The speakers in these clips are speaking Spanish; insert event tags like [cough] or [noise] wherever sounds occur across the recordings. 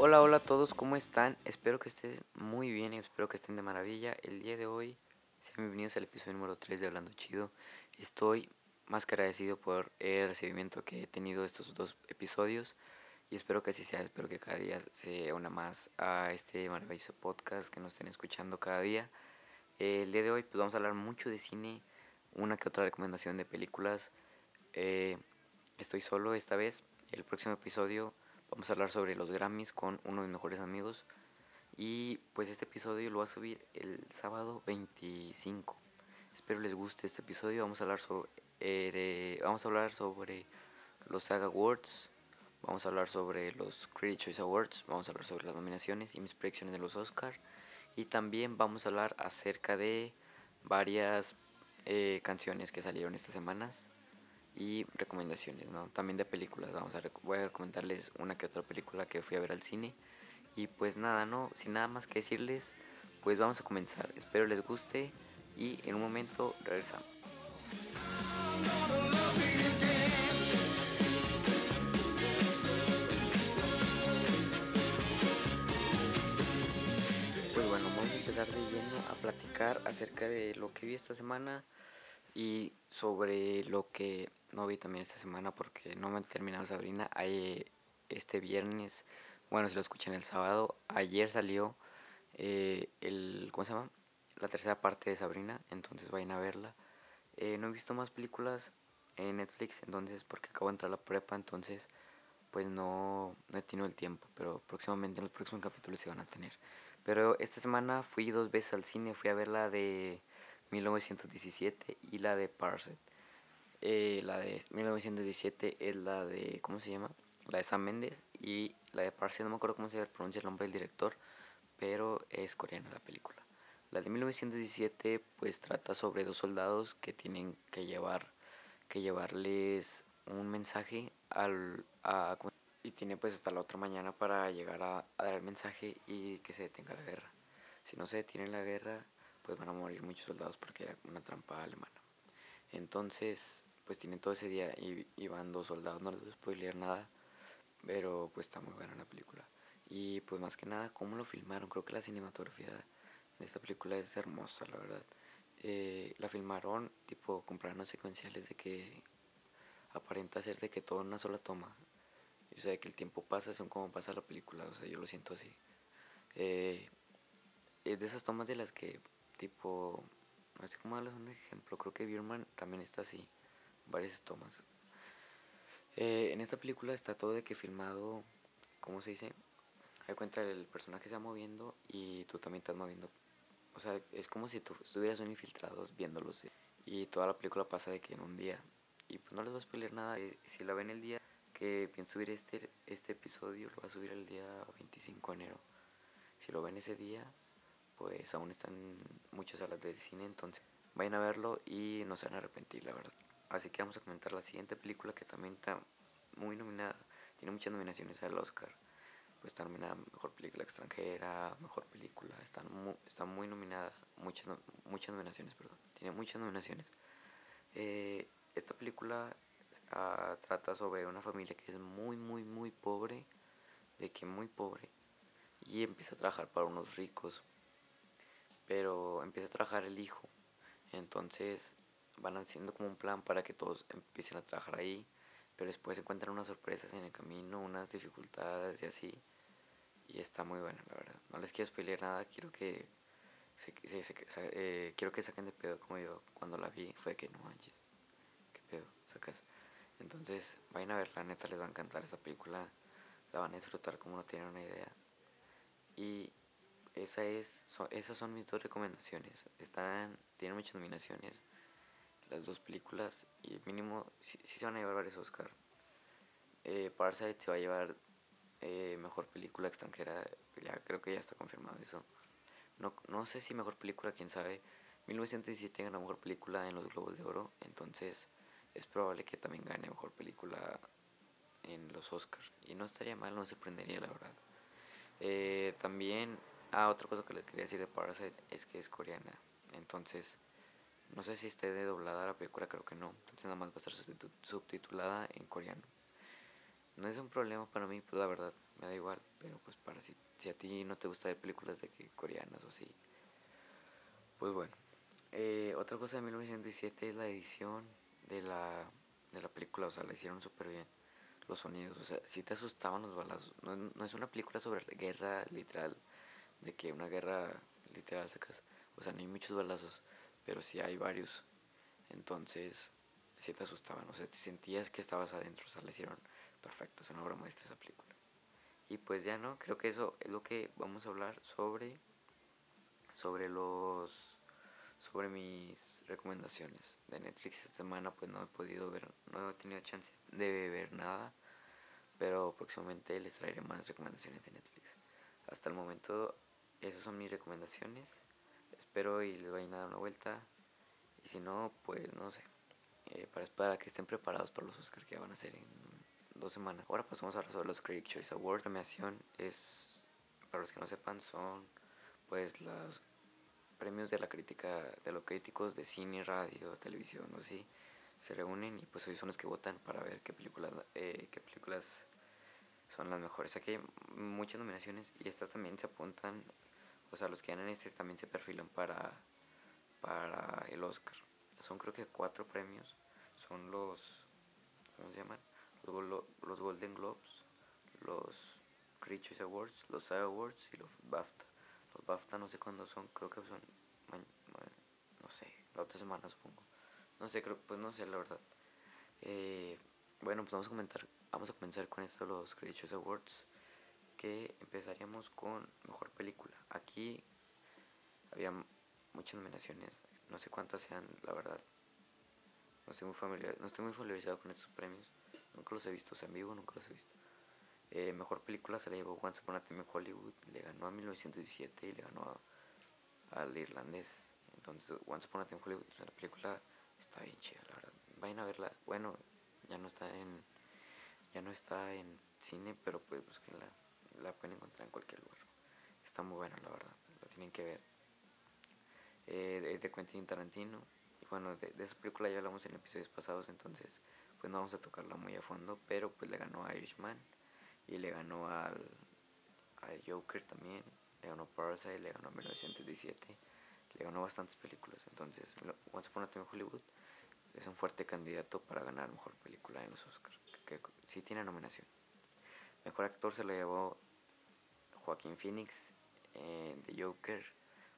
Hola, hola a todos, ¿cómo están? Espero que estén muy bien y espero que estén de maravilla. El día de hoy, sean bienvenidos al episodio número 3 de Hablando Chido. Estoy más que agradecido por el recibimiento que he tenido estos dos episodios y espero que así sea, espero que cada día se una más a este maravilloso podcast que nos estén escuchando cada día. El día de hoy pues vamos a hablar mucho de cine, una que otra recomendación de películas. Eh, estoy solo esta vez, el próximo episodio Vamos a hablar sobre los Grammys con uno de mis mejores amigos. Y pues este episodio lo voy a subir el sábado 25. Espero les guste este episodio. Vamos a hablar sobre, eh, vamos a hablar sobre los SAG Awards. Vamos a hablar sobre los Critics Choice Awards. Vamos a hablar sobre las nominaciones y mis predicciones de los Oscars. Y también vamos a hablar acerca de varias eh, canciones que salieron estas semanas y recomendaciones, ¿no? También de películas, vamos a voy a recomendarles una que otra película que fui a ver al cine y pues nada, no, sin nada más que decirles, pues vamos a comenzar. Espero les guste y en un momento regresamos. Pues bueno, vamos a empezar de lleno a platicar acerca de lo que vi esta semana y sobre lo que no vi también esta semana porque no me he terminado Sabrina. Hay, este viernes, bueno, si lo escuchan el sábado, ayer salió eh, el, ¿cómo se llama? La tercera parte de Sabrina, entonces vayan a verla. Eh, no he visto más películas en Netflix, entonces, porque acabo de entrar a la prepa, entonces, pues no, no he tenido el tiempo, pero próximamente en los próximos capítulos se van a tener. Pero esta semana fui dos veces al cine, fui a ver la de 1917 y la de Parset. Eh, la de 1917 es la de, ¿cómo se llama? La de Sam Mendes y la de Parsi, no me acuerdo cómo se pronuncia el nombre del director, pero es coreana la película. La de 1917 pues trata sobre dos soldados que tienen que llevar que llevarles un mensaje al a, y tiene pues hasta la otra mañana para llegar a, a, dar el mensaje y que se detenga la guerra. Si no se detiene la guerra, pues van a morir muchos soldados porque era una trampa alemana. Entonces, pues tienen todo ese día y, van dos soldados, no les voy a spoilear nada, pero pues está muy buena la película. Y pues más que nada, cómo lo filmaron, creo que la cinematografía de esta película es hermosa, la verdad. Eh, la filmaron tipo comprando secuenciales de que aparenta ser de que todo en una sola toma. O sea, que el tiempo pasa según como pasa la película, o sea, yo lo siento así. Eh, es de esas tomas de las que tipo, no sé cómo darles un ejemplo, creo que Birman también está así varias tomas. Eh, en esta película está todo de que filmado, ¿cómo se dice? Hay cuenta el personaje se va moviendo y tú también estás moviendo. O sea, es como si tú estuvieras un infiltrados viéndolos. Y toda la película pasa de que en un día. Y pues no les voy a spoiler nada. Eh, si la ven el día que pienso subir este, este episodio, lo voy a subir el día 25 de enero. Si lo ven ese día, pues aún están muchas salas de cine, entonces vayan a verlo y no se van a arrepentir, la verdad. Así que vamos a comentar la siguiente película que también está muy nominada. Tiene muchas nominaciones al Oscar. Pues está nominada Mejor Película Extranjera, Mejor Película. Está muy, está muy nominada. Muchas, muchas nominaciones, perdón. Tiene muchas nominaciones. Eh, esta película uh, trata sobre una familia que es muy, muy, muy pobre. De que muy pobre. Y empieza a trabajar para unos ricos. Pero empieza a trabajar el hijo. Entonces van haciendo como un plan para que todos empiecen a trabajar ahí, pero después se encuentran unas sorpresas en el camino, unas dificultades y así. Y está muy bueno, la verdad. No les quiero spoiler nada, quiero que se, eh, quiero que saquen de pedo como yo cuando la vi, fue que no manches, qué pedo, sacas. Entonces, vayan a ver, la neta les va a encantar esa película, la van a disfrutar como no tienen una idea. Y esa es, esas son mis dos recomendaciones. Están, tienen muchas nominaciones las dos películas y mínimo sí, se van a llevar varios Oscar. Eh, Parasite se va a llevar eh, mejor película extranjera, ya creo que ya está confirmado eso. No, no sé si mejor película, quién sabe. 1917 ganó mejor película en los Globos de Oro, entonces es probable que también gane mejor película en los Oscars. Y no estaría mal, no se sorprendería la verdad. Eh, también, ah, otra cosa que les quería decir de Parasite es que es coreana, entonces no sé si esté de doblada la película, creo que no. Entonces nada más va a estar subtitulada en coreano. no es un problema para mí, pues la verdad, me da igual, pero pues para si, si a ti no te gusta ver películas de que coreanas o así, pues bueno. Eh, otra cosa de 1907 es la edición de la, de la película, o sea, la hicieron súper bien. Los sonidos, o sea, si te asustaban los balazos. No, no, es una película sobre guerra literal, de que una guerra literal sacas. O sea, no hay muchos balazos, pero sí hay varios. Entonces, si te asustaban, o sea, te sentías que estabas adentro, o sea, la hicieron perfecto, es una obra maestra esa película. Y pues ya no, creo que eso es lo que vamos a hablar sobre sobre los sobre mis recomendaciones de Netflix esta semana pues no he podido ver no he tenido chance de ver nada pero próximamente les traeré más recomendaciones de Netflix hasta el momento esas son mis recomendaciones. Espero y les vayan a dar una vuelta. Y si no pues no sé. Eh, para, para que estén preparados para los Oscars que van a hacer en dos semanas. Ahora pasamos a hablar sobre los Critics Choice Awards. La premiación es para los que no sepan son pues los premios de la crítica, de los críticos de cine, radio, televisión o así, se reúnen y pues hoy son los que votan para ver qué películas, eh, qué películas son las mejores. Aquí hay muchas nominaciones y estas también se apuntan, o sea, los que ganan este también se perfilan para, para el Oscar. Son creo que cuatro premios, son los, ¿cómo se llaman? Los, los Golden Globes, los Critics Awards, los SAG Awards y los BAFTA. Los BAFTA no sé cuándo son, creo que son, no sé, la otra semana supongo. No sé, creo, pues no sé la verdad. Eh, bueno, pues vamos a comentar, vamos a comenzar con esto los Critics Awards, que empezaríamos con Mejor Película. Aquí había muchas nominaciones, no sé cuántas sean, la verdad. No estoy muy familiar, no estoy muy familiarizado con estos premios. Nunca los he visto, o sea, en vivo nunca los he visto. Eh, mejor película se la llevó Once Upon a Time in Hollywood, le ganó a 1917 y le ganó al irlandés. Entonces, Once Upon a Time in Hollywood, la película está bien chida, la verdad. Vayan a verla. Bueno, ya no está en ya no está en cine, pero pues, pues que la, pueden encontrar en cualquier lugar. Está muy buena, la verdad. La tienen que ver. Eh, es de Quentin Tarantino. Y bueno, de, de esa película ya hablamos en episodios pasados, entonces pues no vamos a tocarla muy a fondo, pero pues le ganó a Irishman y le ganó al, Joker también, le ganó Parasite, le ganó 1917, le ganó bastantes películas. Entonces, Once Upon a Time Hollywood es un fuerte candidato para ganar mejor película en los Oscars, que, sí tiene nominación. Mejor actor se lo llevó Joaquín Phoenix eh, Joker.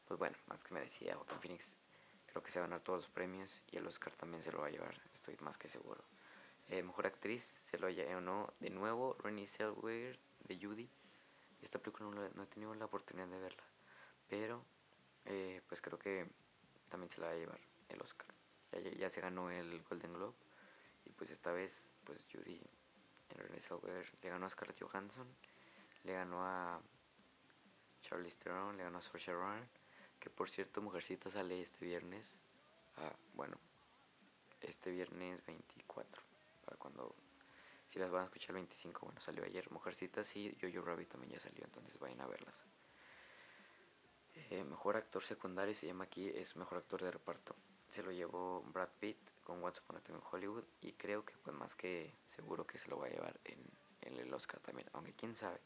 Pues bueno, más que me decía Joaquín Phoenix, creo que se va a ganar todos los premios y el Oscar también se lo va a llevar, estoy más que seguro. Eh, mejor actriz se lo ganó de nuevo Renée Zellweger de Judy. Esta película no, he tenido la oportunidad de verla, pero eh, pues creo que también se la va a llevar el Oscar. Ya, se ganó el Golden Globe y pues esta vez pues Judy Renée Zellweger le ganó a Scarlett Johansson, le ganó a Charlie Theron, le ganó a Saoirse Ronan, que por cierto Mujercita sale este viernes, ah, bueno, este viernes 24 cuando si las van a escuchar el 25, bueno, salió ayer Mujercitas y Jojo Rabbit también ya salió, entonces vayan a verlas. Eh, mejor actor secundario se llama aquí, es mejor actor de reparto. Se lo llevó Brad Pitt con Once Upon a Time in Hollywood y creo que pues más que seguro que se lo va a llevar en, el Oscar también, aunque quién sabe.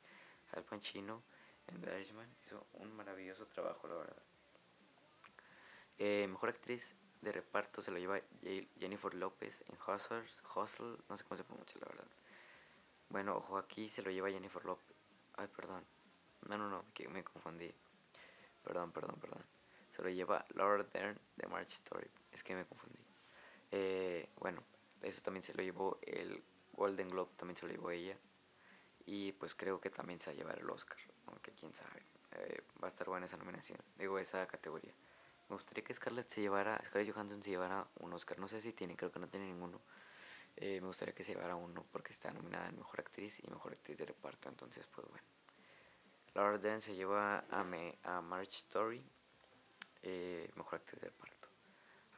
Al Pacino en The Irishman hizo un maravilloso trabajo, la verdad. Eh, mejor actriz de reparto se lo lleva Jennifer López en Hustlers, Hustle, no sé cómo se pronuncia la verdad. Bueno, ojo, aquí se lo lleva Jennifer López. Ay, perdón. No, no, no, que me confundí. Perdón, perdón, perdón. Se lo lleva Laura Dern de March Story. Es que me confundí. Eh, bueno, ese también se lo llevó el Golden Globe, también se lo llevó ella. Y pues creo que también se va a llevar el Oscar, aunque quién sabe. Eh, va a estar buena esa nominación, digo, esa categoría. Me gustaría que Scarlett se llevara, Scarlett Johansson se llevara un Oscar. No sé si tiene, creo que no tiene ninguno. Eh, me gustaría que se llevara uno porque está nominada en Mejor Actriz y Mejor Actriz de Reparto. Entonces, pues bueno. Laura Dern se lleva a, me, a March Story, eh, Mejor Actriz de Reparto.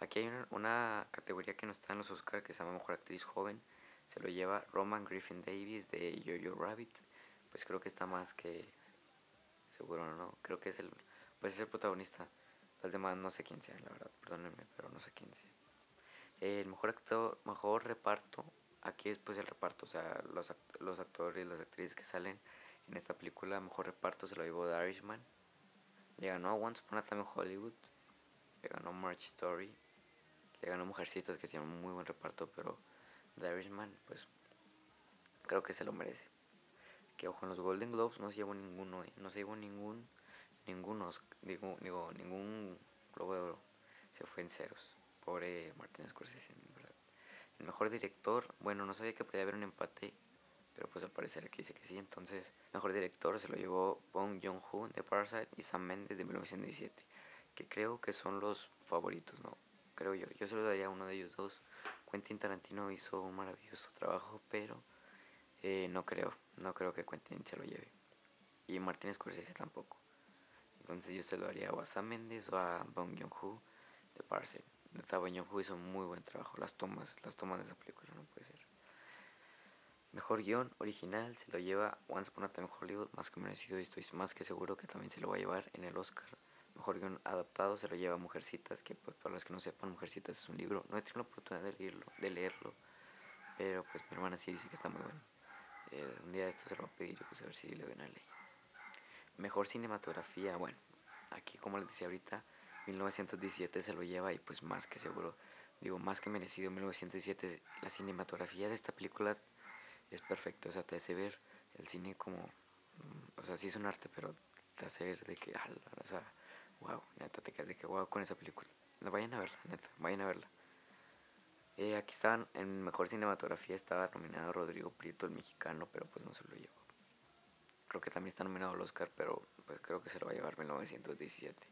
Aquí hay una, una, categoría que no está en los Oscars que se llama Mejor Actriz Joven. Se lo lleva Roman Griffin Davis de Jojo Rabbit. Pues creo que está más que seguro, ¿no? Creo que es el, pues es el protagonista. Las demás no sé quién sea, la verdad, perdónenme, pero no sé quién sea. El mejor actor, mejor reparto aquí es pues el reparto, o sea, los, los actores las actrices que salen en esta película, mejor reparto se lo llevó The Irishman. Le ganó Once Upon a Time Hollywood. Le ganó March Story. Le ganó Mujercitas, que tiene un muy buen reparto, pero The Irishman, pues creo que se lo merece. Que ojo, en los Golden Globes no se llevó ninguno, eh, no se llevó ningún, ninguno, digo, digo, ningún Globo de Oro. Se fue en ceros. Pobre Martínez Scorsese, El mejor director, bueno, no sabía que podía haber un empate pero pues al parecer aquí dice que sí. Entonces, mejor director se lo llevó Bong Joon-ho de Parasite y Sam Mendes de 1917, que creo que son los favoritos, ¿no? Creo yo. Yo se lo daría a uno de ellos dos. Quentin Tarantino hizo un maravilloso trabajo, pero eh, no creo, no creo que Quentin se lo lleve. Y Martin Scorsese tampoco. Entonces yo se lo daría a Sam Mendes o a Bong Joon-ho de Parasite. Bong Joon-ho hizo muy buen trabajo. Las tomas, las tomas de esa película no puede ser. Mejor guion original se lo lleva Once Upon a Time Hollywood, más que merecido y estoy más que seguro que también se lo va a llevar en el Oscar. Mejor guion adaptado se lo lleva Mujercitas, que pues para los que no sepan, Mujercitas es un libro. No he tenido la oportunidad de leerlo, de leerlo pero pues mi hermana sí dice que está muy bueno. Eh, un día esto se lo va a pedir, pues a ver si le ven a leer. Mejor cinematografía, bueno, aquí como les decía ahorita, 1917 se lo lleva y pues más que seguro, digo más que merecido 1917, la cinematografía de esta película es perfecto, o sea, te hace ver el cine como, mm, o sea, sí es un arte, pero te hace ver de que, o sea, wow, neta, te quedas de que wow con esa película. Vayan a verla, neta, vayan a verla. Eh, aquí estaban, en Mejor Cinematografía estaba nominado Rodrigo Prieto, el mexicano, pero pues no se lo llevó. Creo que también está nominado al Oscar, pero pues creo que se lo va a llevar en 1917.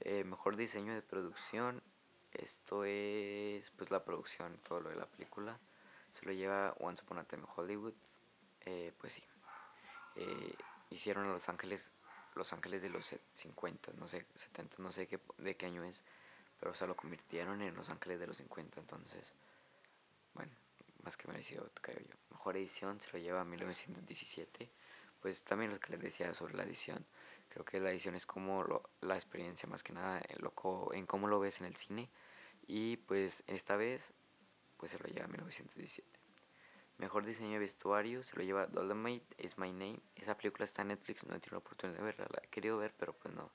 Eh, mejor diseño de producción, esto es pues la producción, todo lo de la película se lo lleva Once Upon a Time Hollywood, eh, pues sí. Eh, hicieron a Los Ángeles, Los Ángeles de los 50, no sé, 70, no sé qué, de qué año es, pero se lo convirtieron en Los Ángeles de los 50, entonces, bueno, más que merecido, creo yo. Mejor edición se lo lleva 1917, pues también lo que les decía sobre la edición, creo que la edición es como la experiencia más que nada en, lo, en cómo lo ves en el cine, y pues esta vez pues se lo lleva 1917. Mejor diseño de vestuario se lo lleva Dolomite Is My Name. Esa película está en Netflix, no he tenido la oportunidad de verla, la he querido ver, pero pues no.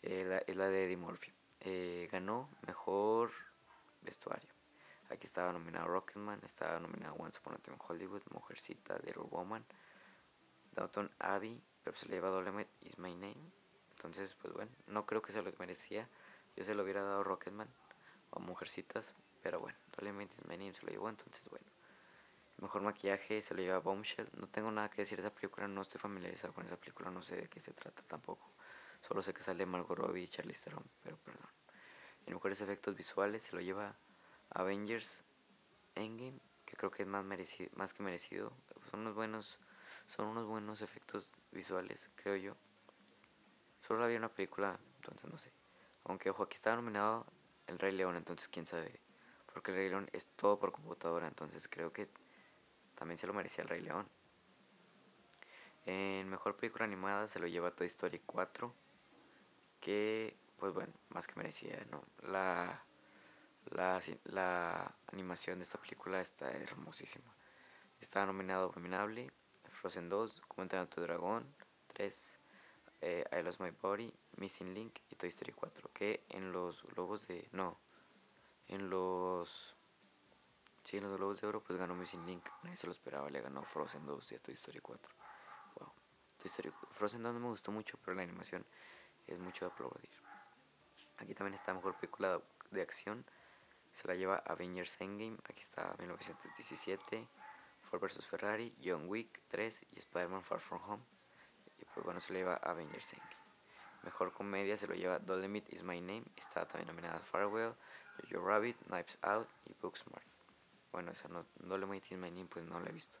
Eh, es la de Eddie Murphy. Eh, ganó mejor vestuario. Aquí estaba nominado Rocketman, estaba nominado Once Upon a Time in Hollywood, Mujercita, Little Woman, Downton Abbey, pero se le lleva Dolomite Is My Name. Entonces, pues bueno, no creo que se lo merecía. Yo se lo hubiera dado Rocketman o Mujercitas, pero bueno, Dolemite My Name se lo llevó, entonces bueno. mejor maquillaje se lo lleva Bombshell. No tengo nada que decir de esa película, no estoy familiarizado con esa película, no sé de qué se trata tampoco. Solo sé que sale Margot Robbie y Charlize Theron, pero perdón. En mejores efectos visuales se lo lleva Avengers Endgame, que creo que es más merecido, más que merecido. Son unos buenos, son unos buenos efectos visuales, creo yo. Solo había una película, entonces no sé. Aunque ojo, aquí estaba nominado El Rey León, entonces quién sabe porque el Rey León es todo por computadora, entonces creo que también se lo merecía el Rey León. En mejor película animada se lo lleva Toy Story 4, que pues bueno, más que merecía, ¿no? La, la, la animación de esta película está hermosísima. Está nominado Abominable, Frozen 2, Como entrenar tu dragón, 3, eh, I Lost My Body, Missing Link y Toy Story 4, que en los globos de... no, en los. Sí, en los Globos de Oro, pues ganó Missing Link. Nadie se lo esperaba, le ganó Frozen 2 y a Toy Story 4. Wow. Toy Story, Frozen 2 no me gustó mucho, pero la animación es mucho de aplaudir. Aquí también está mejor película de acción. Se la lleva Avengers Endgame. Aquí está 1917. Ford vs Ferrari, John Wick 3 y Spider-Man Far From Home. Y pues bueno, se la lleva Avengers Endgame. Mejor comedia se lo lleva Dolemite Is My Name. Está también nominada Farewell, Jojo Rabbit, Knives Out y Booksmart. Bueno, esa no, Dolemite Is My Name pues no la he visto.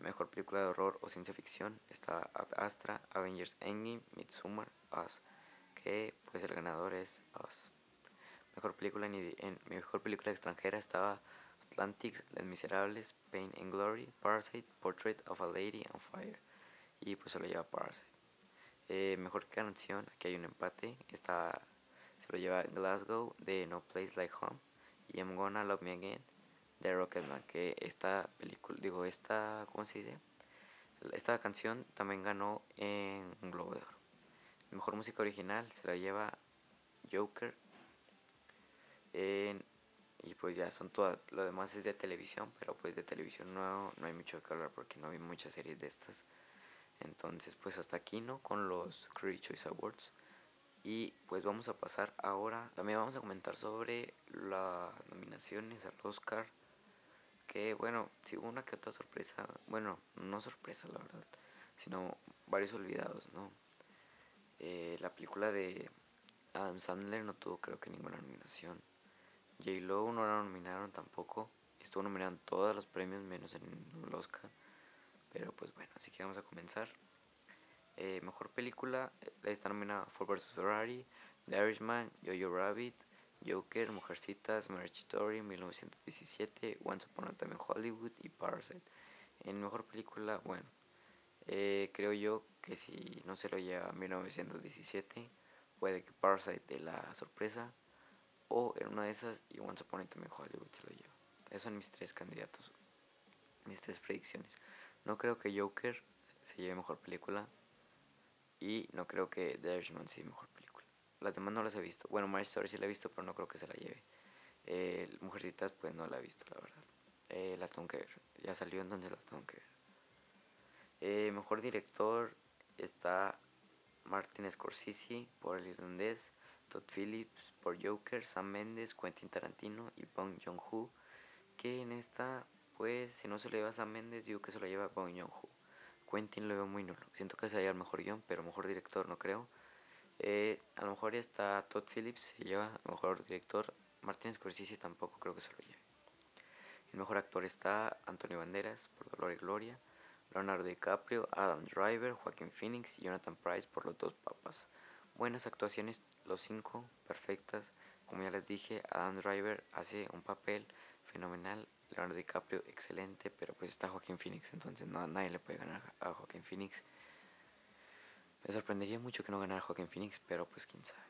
Mejor película de horror o ciencia ficción está Astra, Avengers Endgame, Midsommar, Us. Que pues el ganador es Us. Mejor película en, mejor película extranjera estaba Atlantic, Les Miserables, Pain and Glory, Parasite, Portrait of a Lady on Fire. Y pues se lo lleva Parasite. Eh, mejor canción, aquí hay un empate. Está, se lo lleva Glasgow de No Place Like Home y I'm Gonna Love Me Again de Rocketman, que esta película, digo, esta, ¿cómo se dice? Esta canción también ganó en un Globo de Oro. mejor música original se la lleva Joker. y pues ya son todas, lo demás es de televisión, pero pues de televisión no, no hay mucho que hablar porque no hay muchas series de estas. Entonces pues hasta aquí, ¿no? Con los Critics Choice Awards. Y pues vamos a pasar ahora, también vamos a comentar sobre las nominaciones al Oscar. Que bueno, si hubo una que otra sorpresa, bueno, no sorpresa la verdad, sino varios olvidados, ¿no? Eh, la película de Adam Sandler no tuvo creo que ninguna nominación. J. Lo no la nominaron tampoco. Estuvo nominado en todos los premios menos en el Oscar. Pero pues bueno, así que vamos a comenzar. Eh, mejor película eh, está nominada Ford vs Ferrari, The Irishman, Jojo Rabbit, Joker, Mujercitas, Marriage Story, 1917, Once Upon a Time in Hollywood y Parasite. En mejor película, bueno, eh, creo yo que si no se lo lleva 1917, puede que Parasite dé la sorpresa o en una de esas y Once Upon a Time in Hollywood se lo lleva. Esos son mis tres candidatos, mis tres predicciones. No creo que Joker se lleve mejor película, y no creo que The Irishman sea mejor. Las demás no las he visto. Bueno, My Story sí la he visto, pero no creo que se la lleve. Eh, Mujercitas, pues no la he visto, la verdad. Eh, la tengo que ver. Ya salió, entonces la tengo que ver. Eh, mejor director está Martin Scorsese por El Irlandés, Todd Phillips por Joker, Sam Mendes, Quentin Tarantino y Bong Joon-ho. Que en esta, pues, si no se lo lleva Sam Mendes, digo que se lo lleva Bong Joon-ho. Quentin lo veo muy nulo. Siento que sería el mejor guion, pero mejor director no creo. Eh, a lo mejor está Todd Phillips, se lleva mejor director. Martin Scorsese tampoco creo que se lo lleve. El mejor actor está Antonio Banderas por Dolor y Gloria, Leonardo DiCaprio, Adam Driver, Joaquin Phoenix y Jonathan Price por Los Dos Papas. Buenas actuaciones, los cinco, perfectas. Como ya les dije, Adam Driver hace un papel fenomenal Leonardo DiCaprio, excelente, pero pues está Joaquín Phoenix, entonces no, nadie le puede ganar a Joaquín Phoenix. Me sorprendería mucho que no ganara Joaquín Phoenix, pero pues quién sabe.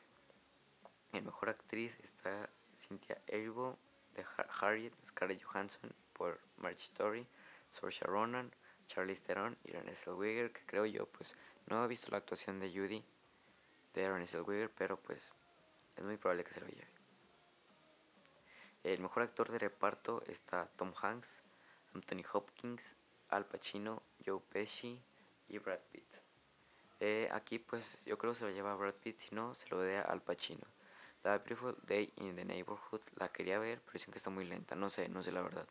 El mejor actriz está Cynthia Erivo de Harriet, Scarlett Johansson por March Story, Saoirse Ronan, Charlize Theron y Renée Zellweger, que creo yo pues no he visto la actuación de Judy de Renée Zellweger, pero pues es muy probable que se lo lleve. El mejor actor de reparto está Tom Hanks, Anthony Hopkins, Al Pacino, Joe Pesci y Brad Pitt. Eh, aquí pues yo creo que se lo lleva Brad Pitt, si no se lo dé a Al Pacino. La Beautiful Day in the Neighborhood la quería ver, pero dicen que está muy lenta, no sé, no sé la verdad.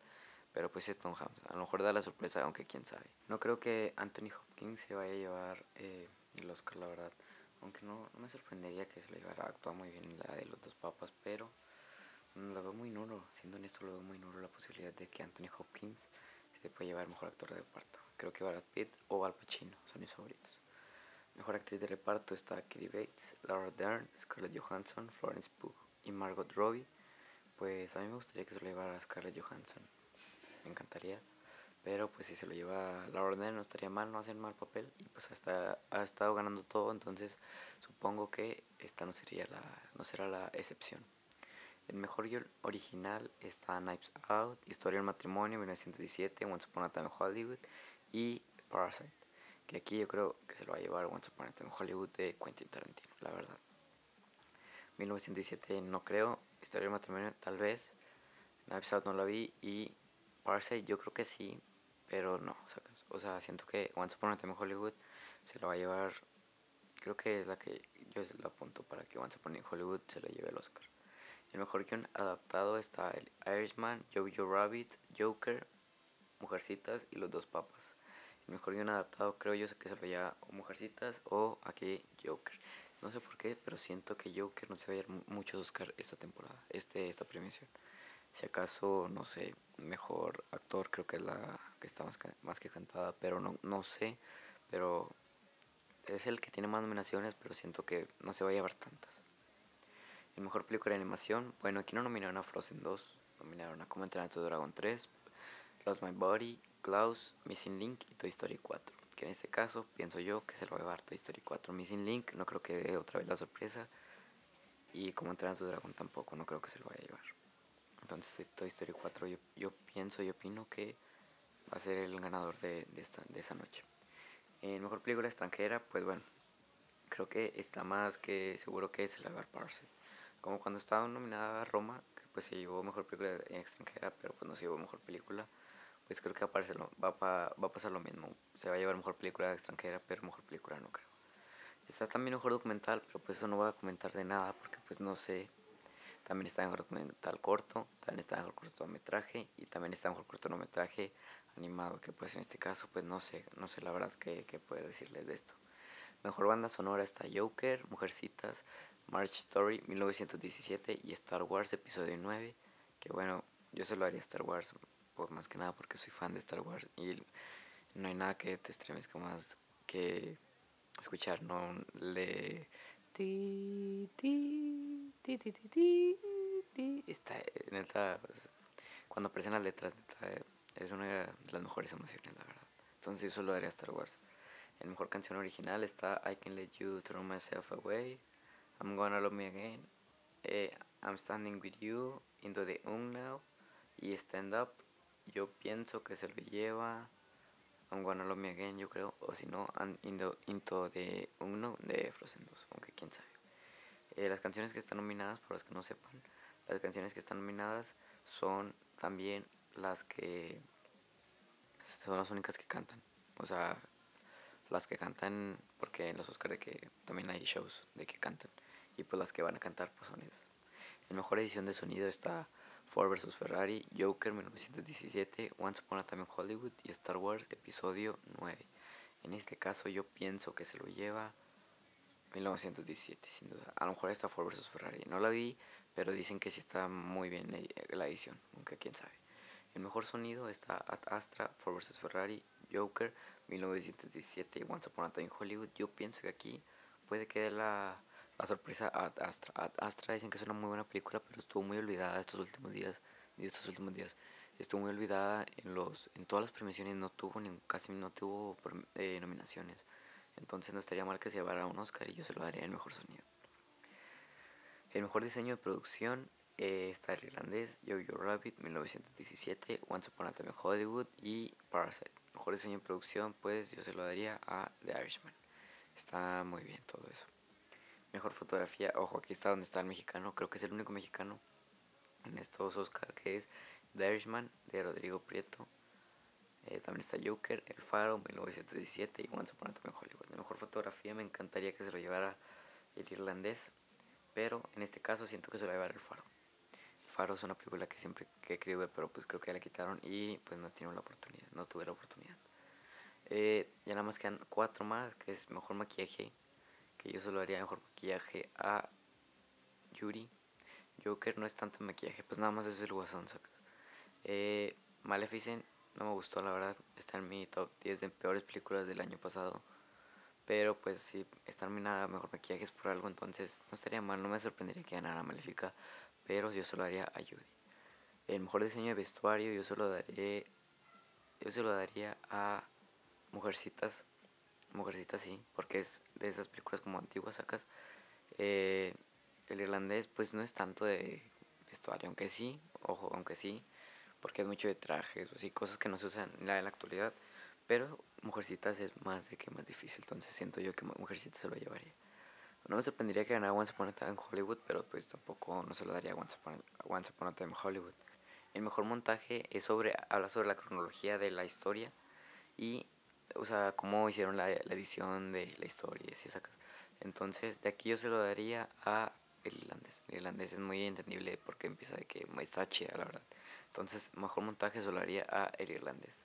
Pero pues es Tom Hanks, a lo mejor da la sorpresa, aunque quién sabe. No creo que Anthony Hopkins se vaya a llevar eh, el Oscar, la verdad. Aunque no, no me sorprendería que se lo llevara, actúa muy bien en la de los dos papas, pero lo veo muy nulo, siendo honesto, lo veo muy nulo la posibilidad de que Anthony Hopkins se pueda llevar mejor actor de reparto. Creo que Brad Pitt o Al Pacino son mis favoritos. Mejor actriz de reparto está Katie Bates, Laura Dern, Scarlett Johansson, Florence Pugh y Margot Robbie. Pues a mí me gustaría que se lo llevara Scarlett Johansson. Me encantaría. Pero pues si se lo lleva Laura Dern no estaría mal, no hacen mal papel. Y pues hasta ha estado ganando todo, entonces supongo que esta no sería la, no será la excepción. El mejor guion original está Knives Out, Historia del Matrimonio, 1917, Once Upon a Time Hollywood y Parasite. Que aquí yo creo que se lo va a llevar Once Upon a Time Hollywood de Quentin Tarantino, la verdad. 1917 no creo, Historia del Matrimonio tal vez, Knives Out no la vi y Parasite yo creo que sí, pero no. O sea, siento que Once Upon a Time Hollywood se lo va a llevar, creo que es la que yo la apunto para que Once Upon a Hollywood se lo lleve el Oscar. El mejor guion adaptado está el Irishman, Jojo Rabbit, Joker, Mujercitas y Los Dos Papas. Mejor guion adaptado creo yo que se lo lleva o Mujercitas o aquí Joker. No sé por qué, pero siento que Joker no se va a llevar muchos Oscar esta temporada, este, esta premiación. Si acaso, no sé, mejor actor creo que es la que está más que, más que cantada, pero no, no sé. Pero es el que tiene más nominaciones, pero siento que no se va a llevar tantas. El mejor película de animación, bueno, aquí no nominaron a Frozen 2, nominaron a Cómo entrenar a tu Dragon 3, Lost My Body, Klaus, Missing Link y Toy Story 4. Que en este caso pienso yo que se lo va a llevar Toy Story 4. Missing Link no creo que dé otra vez la sorpresa. Y Cómo entrenar a tu Dragon tampoco, no creo que se lo vaya a llevar. Entonces Toy Story 4 yo, yo pienso y opino que va a ser el ganador de, de, esta, de esa noche. En mejor película extranjera, pues bueno, creo que está más que seguro que se la va a Parasite. Como cuando estaba nominada a Roma, pues se llevó mejor película extranjera, pero pues no se llevó mejor película, pues creo que va a, va, va a pasar lo mismo. Se va a llevar mejor película extranjera, pero mejor película no creo. Está también mejor documental, pero pues eso no voy a comentar de nada porque pues no sé. También está mejor documental corto, también está mejor cortometraje y también está mejor cortometraje animado, que pues en este caso pues no sé, no sé la verdad qué, qué puedo decirles de esto. Mejor banda sonora está Joker, Mujercitas, March Story 1917 y Star Wars Episodio 9, que bueno, yo se lo haría Star Wars por más que nada porque soy fan de Star Wars y no hay nada que te estremezca más que escuchar, ¿no? Le... Ti, ti, ti, ti, ti, ti, Está, neta, pues, cuando aparecen las letras, neta, es una de las mejores emociones, la verdad. Entonces yo solo daría Star Wars. En mejor canción original está I Can Let You Throw Myself Away, I'm Gonna Love Me Again, eh, I'm Standing With You, Into the Now y Stand Up. Yo pienso que se lo lleva I'm Gonna Love Me Again, yo creo, o si no, Into, into the Unknown de Frozen 2, aunque quién sabe. Eh, las canciones que están nominadas, por los que no sepan, las canciones que están nominadas son también las que son las únicas que cantan. O sea, las que cantan, porque en los Oscars de que también hay shows de que cantan. Y pues las que van a cantar pues son esas. En mejor edición de sonido está Ford vs Ferrari, Joker 1917, Once Upon a Time in Hollywood y Star Wars Episodio 9. En este caso yo pienso que se lo lleva 1917, sin duda. A lo mejor está Ford vs Ferrari. No la vi, pero dicen que sí está muy bien la edición, aunque quién sabe. El mejor sonido está Ad Astra, Ford vs Ferrari, Joker 1917 y Once Upon a Time in Hollywood. Yo pienso que aquí puede quedar la la sorpresa Ad Astra. Ad Astra dicen que es una muy buena película, pero estuvo muy olvidada estos últimos días. Y estos últimos días estuvo muy olvidada en los en todas las premiaciones. No tuvo ni casi no tuvo eh, nominaciones. Entonces no estaría mal que se llevara un Oscar y yo se lo daría el mejor sonido. El mejor diseño de producción eh, está el irlandés Jojo Rabbit 1917, Once Upon a Time in Hollywood y Parasite. Mejor diseño de producción, pues yo se lo daría a The Irishman. Está muy bien todo eso. Mejor fotografía, ojo, aquí está donde está el mexicano, creo que es el único mexicano en estos Oscar que es The Irishman de Rodrigo Prieto. Eh, también está Joker, El Faro, 1917 y Once Upon a Time Hollywood. Mejor fotografía me encantaría que se lo llevara el irlandés, pero en este caso siento que se lo va a llevar El Faro. El Faro es una película que siempre he querido ver, pero pues creo que ya la quitaron y pues no tiene la oportunidad, no tuve la oportunidad. Eh, ya nada más quedan cuatro más, que es mejor maquillaje, que yo solo haría mejor maquillaje a Yuri. Joker no es tanto maquillaje, pues nada más es el guasón, sacas. Eh, Maleficent no me gustó, la verdad. Está en mi top 10 de peores películas del año pasado. Pero pues si está nominada mejor maquillaje es por algo, entonces no estaría mal, no me sorprendería que ganara Maléfica, pero yo solo haría a Judy. El mejor diseño de vestuario yo solo daré yo se lo daría a Mujercitas Mujercita sí, porque es de esas películas como antiguas sacas. Eh, el irlandés pues no es tanto de vestuario, aunque sí, ojo, aunque sí, porque es mucho de trajes o así, cosas que no se usan en la, en la actualidad. Pero Mujercitas es más de que más difícil, entonces siento yo que Mujercitas se lo llevaría. No me sorprendería que ganara Once Upon a Time en Hollywood, pero pues tampoco no se lo daría Once Upon, Once Upon a Time en Hollywood. El mejor montaje es sobre, habla sobre la cronología de la historia y o sea, cómo hicieron la, edición de la historia y sacas. Entonces, de aquí yo se lo daría a el irlandés. El irlandés es muy entendible porque empieza de que está chida, la verdad. Entonces, mejor montaje se lo haría a el irlandés.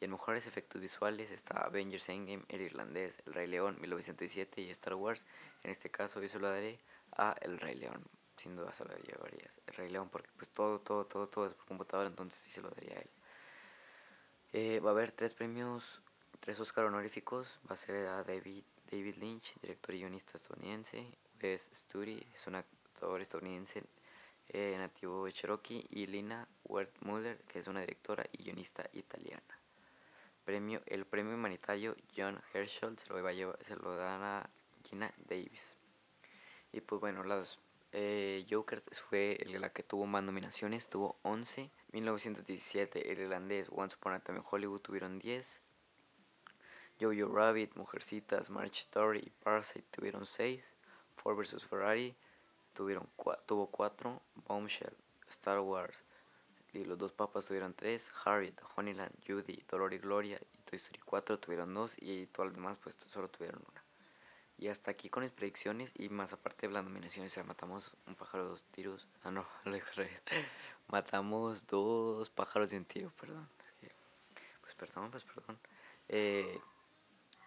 Y en mejores efectos visuales está Avengers Endgame, El Irlandés, El Rey León, 1907 y Star Wars. En este caso yo se lo daré a El Rey León. Sin duda se lo llevaría El Rey León porque pues todo, todo, todo, todo es por computadora, entonces sí se lo daría a él. Eh, va a haber tres premios tres Oscar honoríficos va a ser a David, David Lynch, director y guionista estadounidense, Wes Studi, es un actor estadounidense eh, nativo de Cherokee, y Lina Wertmuller, que es una directora y guionista italiana. Premio, el premio humanitario John Herschel se lo, va a llevar, se lo dan a Gina Davis. Y pues bueno, las eh, Joker fue la que tuvo más nominaciones, tuvo 11. 1917, el irlandés Once Upon a Time in Hollywood tuvieron 10. Jojo Rabbit, Mujercitas, March Story y Parasite tuvieron 6. Ford vs. Ferrari tuvieron tuvo 4. Bombshell, Star Wars y Los Dos Papas tuvieron 3. Harriet, Honeyland, Judy, Dolor y Gloria y Toy Story 4 tuvieron 2. Y todas las demás pues solo tuvieron una. Y hasta aquí con mis predicciones y más aparte de las nominaciones, o sea, matamos un pájaro de dos tiros. Ah, no, [laughs] lo dije Matamos dos pájaros de un tiro, perdón. pues perdón, pues perdón. Eh,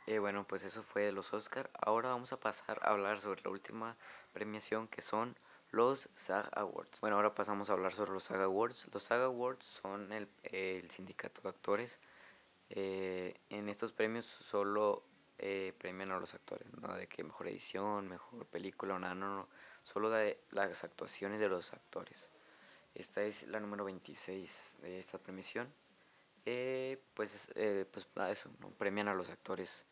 eh, bueno, pues eso fue los Oscar. Ahora vamos a pasar a hablar sobre la última premiación que son los SAG Awards. Bueno, ahora pasamos a hablar sobre los SAG Awards. Los SAG Awards son el, el sindicato de actores. Eh, en estos premios solo eh, premian a los actores, no de que mejor edición, mejor película, nada, no, no, solo de las actuaciones de los actores. Esta es la número 26 de esta premiación. Eh, pues, eh, pues eso, ¿no? premian a los actores,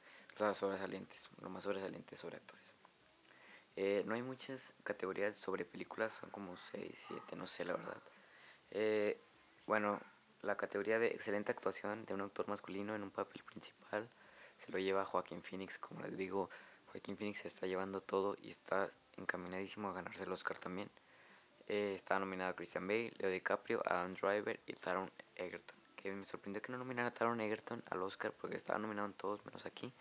las sobresalientes, lo más sobresalientes sobre actores. Eh, no hay muchas categorías sobre películas, son como 6, 7, no sé la verdad. Eh, bueno, la categoría de excelente actuación de un actor masculino en un papel principal se lo lleva Joaquín Phoenix. Como les digo, Joaquín Phoenix se está llevando todo y está encaminadísimo a ganarse el Oscar también. Eh, está nominado Christian Bale, Leo DiCaprio, Adam Driver y Taron Egerton. Que me sorprendió que no nominaran a Taron Egerton al Oscar porque estaba nominado en todos menos aquí.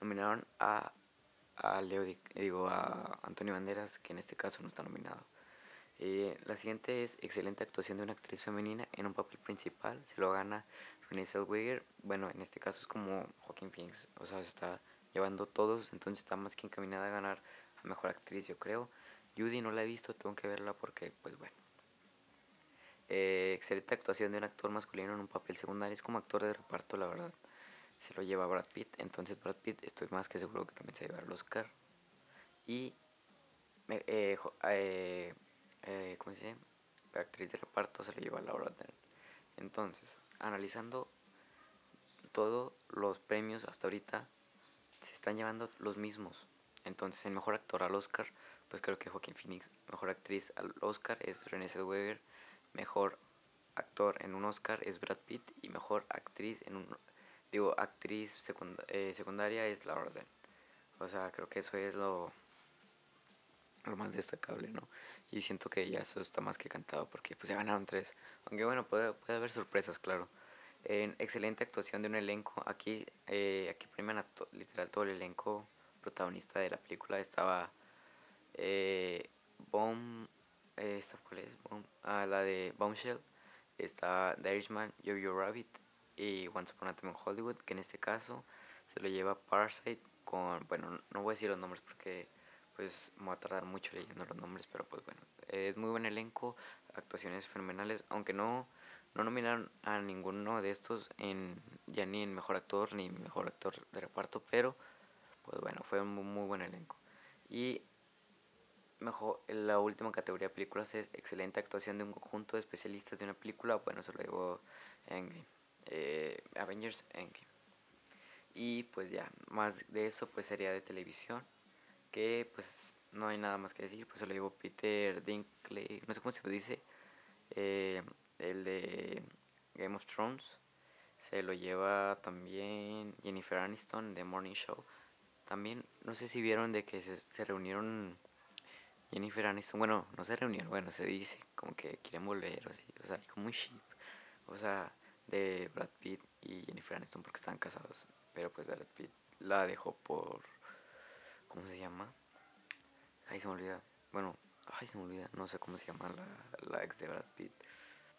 Nominaron a, a Leo, digo, a Antonio Banderas, que en este caso no está nominado. Eh, la siguiente es excelente actuación de una actriz femenina en un papel principal. Se lo gana Renée Zellweger, bueno, en este caso es como Joaquin Phoenix, o sea, se está llevando todos, entonces está más que encaminada a ganar a Mejor Actriz, yo creo. Judy no la he visto, tengo que verla porque, pues bueno. Eh, excelente actuación de un actor masculino en un papel secundario, es como actor de reparto, la verdad. Se lo lleva Brad Pitt, entonces Brad Pitt estoy más que seguro que también se va a el Oscar. Y, eh, eh, eh, ¿cómo se dice? actriz de reparto se lo lleva Laura Dern. Entonces, analizando todos los premios hasta ahorita, se están llevando los mismos. Entonces, el mejor actor al Oscar, pues creo que Joaquín Phoenix. Mejor actriz al Oscar es Renée Zellweger. Mejor actor en un Oscar es Brad Pitt. Y mejor actriz en un... Digo, actriz eh, secundaria es Laura Dern. O sea, creo que eso es lo, lo más destacable, ¿no? Y siento que ya eso está más que cantado porque pues ya ganaron tres. Aunque bueno, puede, puede haber sorpresas, claro. En excelente actuación de un elenco. Aquí, eh, aquí premian a literal todo el elenco protagonista de la película. Estaba eh, Bomb, eh, ¿cuál es? ah, la de Bombshell. Está The Irishman, Yo-Yo Rabbit y Once Upon a Time in Hollywood, que en este caso se lo lleva Parasite con, bueno, no voy a decir los nombres porque pues me va a tardar mucho leyendo los nombres, pero pues bueno, es muy buen elenco, actuaciones fenomenales, aunque no, no nominaron a ninguno de estos en ya ni en mejor actor ni mejor actor de reparto, pero pues bueno, fue un muy, buen elenco. Y mejor la última categoría de películas es excelente actuación de un conjunto de especialistas de una película, bueno, se lo llevó Endgame, eh, Avengers Endgame. Y pues ya, más de eso pues sería de televisión que pues no hay nada más que decir, pues se lo llevó Peter Dinkley, no sé cómo se dice, eh, el de Game of Thrones, se lo lleva también Jennifer Aniston de Morning Show. También, no sé si vieron de que se, reunieron Jennifer Aniston, bueno, no se reunieron, bueno, se dice como que quieren volver, o, así, o sea, como un ship, o sea, de Brad Pitt y Jennifer Aniston porque están casados, pero pues Brad Pitt la dejó por ¿Cómo se llama? Ay, se me olvida. Bueno, ay, se me olvida. No sé cómo se llama la, ex de Brad Pitt.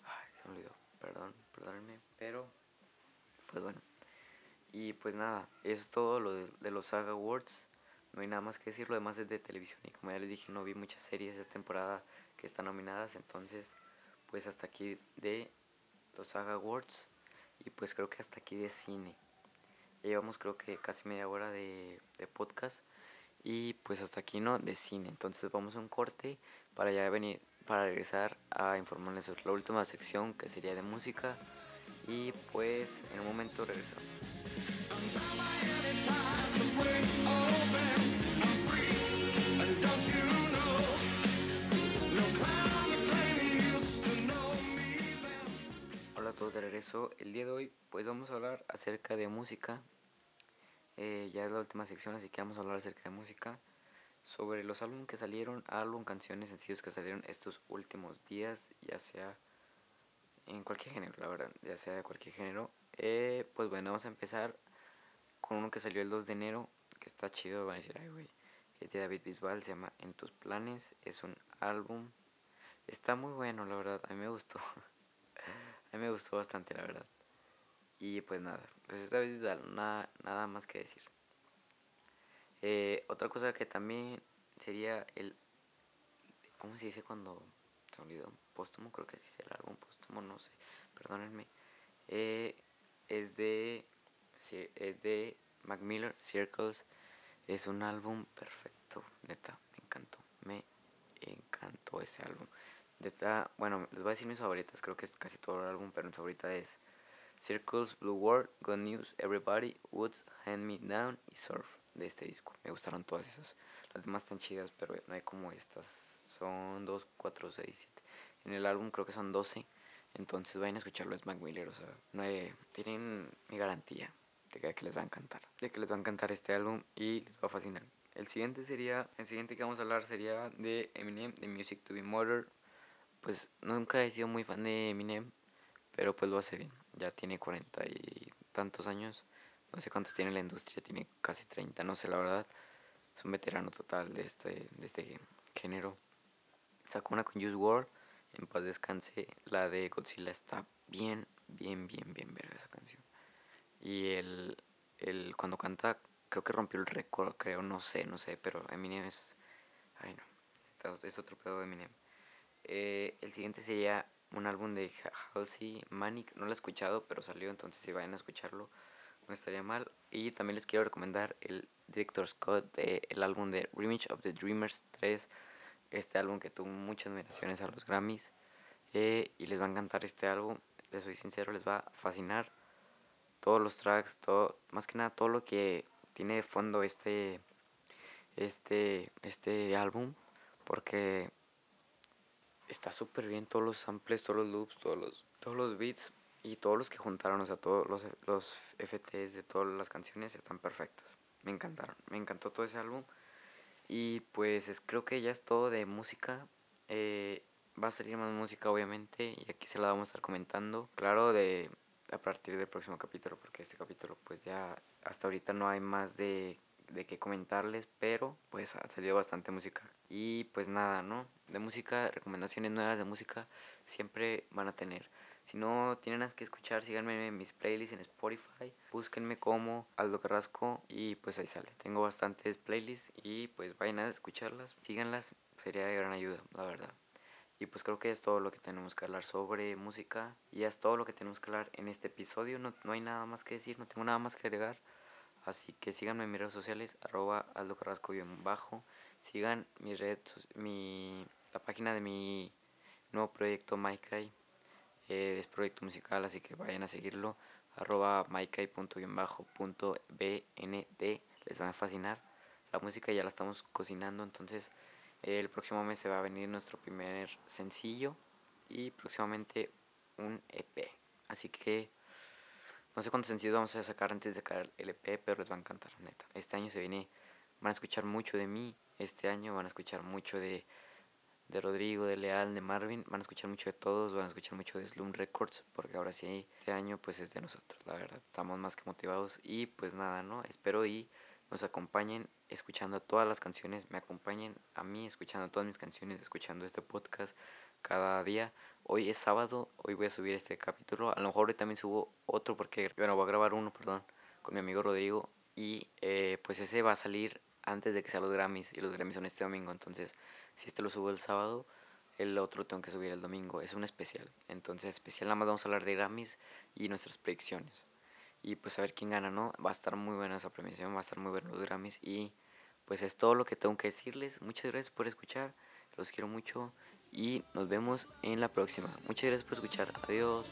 Ay, se me olvidó. Perdón, perdónenme. Pero, pues bueno. Y pues nada, eso es todo lo de, los Saga Awards. No hay nada más que decir, lo demás es de televisión. Y como ya les dije, no vi muchas series esta temporada que están nominadas. Entonces, pues hasta aquí de los Saga Awards. Y pues creo que hasta aquí de cine. Ya llevamos creo que casi media hora de, de podcast. Y pues hasta aquí no de cine. Entonces vamos a un corte para ya venir, para regresar a informarles sobre la última sección que sería de música. Y pues en un momento regresamos. Eso, el día de hoy pues vamos a hablar acerca de música. Eh, ya es la última sección, así que vamos a hablar acerca de música. Sobre los álbumes que salieron, álbum, canciones, sencillos que salieron estos últimos días, ya sea en cualquier género, la verdad, ya sea de cualquier género. Eh, pues bueno, vamos a empezar con uno que salió el 2 de enero, que está chido, van a decir, ay güey, es de David Bisbal, se llama En tus planes, es un álbum, está muy bueno, la verdad, a mí me gustó, [laughs] a mí me gustó bastante, la verdad. Y pues nada, pues es David Bisbal, nada, nada más que decir. Eh, otra cosa que también sería el, ¿cómo se dice cuando se olvidó? Póstumo, creo que sí es el álbum póstumo, no sé, perdónenme. Eh, es de es de Mac Miller Circles es un álbum perfecto neta me encantó me encantó ese álbum neta bueno les voy a decir mis favoritas creo que es casi todo el álbum pero mi favorita es Circles Blue World Good News Everybody Woods Hand Me Down y Surf de este disco. Me gustaron todas esas. Las demás están chidas pero no hay como estas. Son 2, 4, 6, 7 en el álbum creo que son 12 entonces vayan a escucharlo, es Mac Miller, o sea, no tienen mi garantía de que les va a encantar, de que les va a encantar este álbum y les va a fascinar. El siguiente sería, el siguiente que vamos a hablar sería de Eminem, de Music to be Murdered. Pues nunca he sido muy fan de Eminem, pero pues lo hace bien. Ya tiene cuarenta y tantos años, no sé cuántos tiene la industria, tiene casi 30, no sé la verdad. Es un veterano total de este, de este género. Sacó una con Juice WRLD en paz descanse, la de Godzilla está bien, bien, bien, bien verga esa canción. Y el, el cuando canta, creo que rompió el récord, creo, no sé, no sé, pero Eminem es, ay no, es otro pedo de Eminem. Eh, el siguiente sería un álbum de Halsey Manic, no lo he escuchado, pero salió, entonces si vayan a escucharlo, no estaría mal. Y también les quiero recomendar el Director Scott, de, el álbum de Remix of the Dreamers 3 este álbum que tuvo muchas nominaciones a los Grammys. Eh, y les va a encantar este álbum, les soy sincero, les va a fascinar. Todos los tracks, todo, más que nada todo lo que tiene de fondo este, este, este álbum, porque está súper bien todos los samples, todos los loops, todos los, todos los beats y todos los que juntaron, o sea, todos los, los FTs de todas las canciones están perfectas. Me encantaron, me encantó todo ese álbum. Y pues creo que ya es todo de música. Eh, va a salir más música obviamente y aquí se la vamos a estar comentando. Claro, de a partir del próximo capítulo, porque este capítulo pues ya hasta ahorita no hay más de, de qué comentarles, pero pues ha salido bastante música. Y pues nada, ¿no? De música, recomendaciones nuevas de música siempre van a tener. Si no tienen nada que escuchar, síganme en mis playlists en Spotify. Búsquenme como Aldo Carrasco y pues ahí sale. Tengo bastantes playlists y pues vayan a escucharlas, síganlas. Sería de gran ayuda, la verdad. Y pues creo que es todo lo que tenemos que hablar sobre música. Y es todo lo que tenemos que hablar en este episodio. No, no hay nada más que decir, no tengo nada más que agregar. Así que síganme en mis redes sociales, arroba Aldo Carrasco bajo. Sigan mi red, mi, la página de mi nuevo proyecto MyKai eh, es proyecto musical, así que vayan a seguirlo. Arroba bnd les va a fascinar. La música ya la estamos cocinando, entonces el próximo mes se va a venir nuestro primer sencillo y próximamente un EP. Así que no sé cuántos sencillos vamos a sacar antes de sacar el EP, pero les va a encantar, neta. Este año se viene, van a escuchar mucho de mí. Este año van a escuchar mucho de de Rodrigo, de Leal, de Marvin, van a escuchar mucho de todos, van a escuchar mucho de Slum Records, porque ahora sí, este año pues es de nosotros, la verdad, estamos más que motivados y pues nada, ¿no? Espero y nos acompañen escuchando todas las canciones, me acompañen a mí escuchando todas mis canciones, escuchando este podcast cada día. Hoy es sábado, hoy voy a subir este capítulo, a lo mejor hoy también subo otro porque, bueno, voy a grabar uno, perdón, con mi amigo Rodrigo y eh, pues ese va a salir antes de que sean los Grammys y los Grammys son este domingo, entonces si este lo subo el sábado, el otro tengo que subir el domingo. Es un especial. Entonces, especial nada más vamos a hablar de Grammys y nuestras predicciones. Y pues a ver quién gana, ¿no? Va a estar muy buena esa premiación, va a estar muy buena los Grammys. Y pues es todo lo que tengo que decirles. Muchas gracias por escuchar. Los quiero mucho. Y nos vemos en la próxima. Muchas gracias por escuchar. Adiós.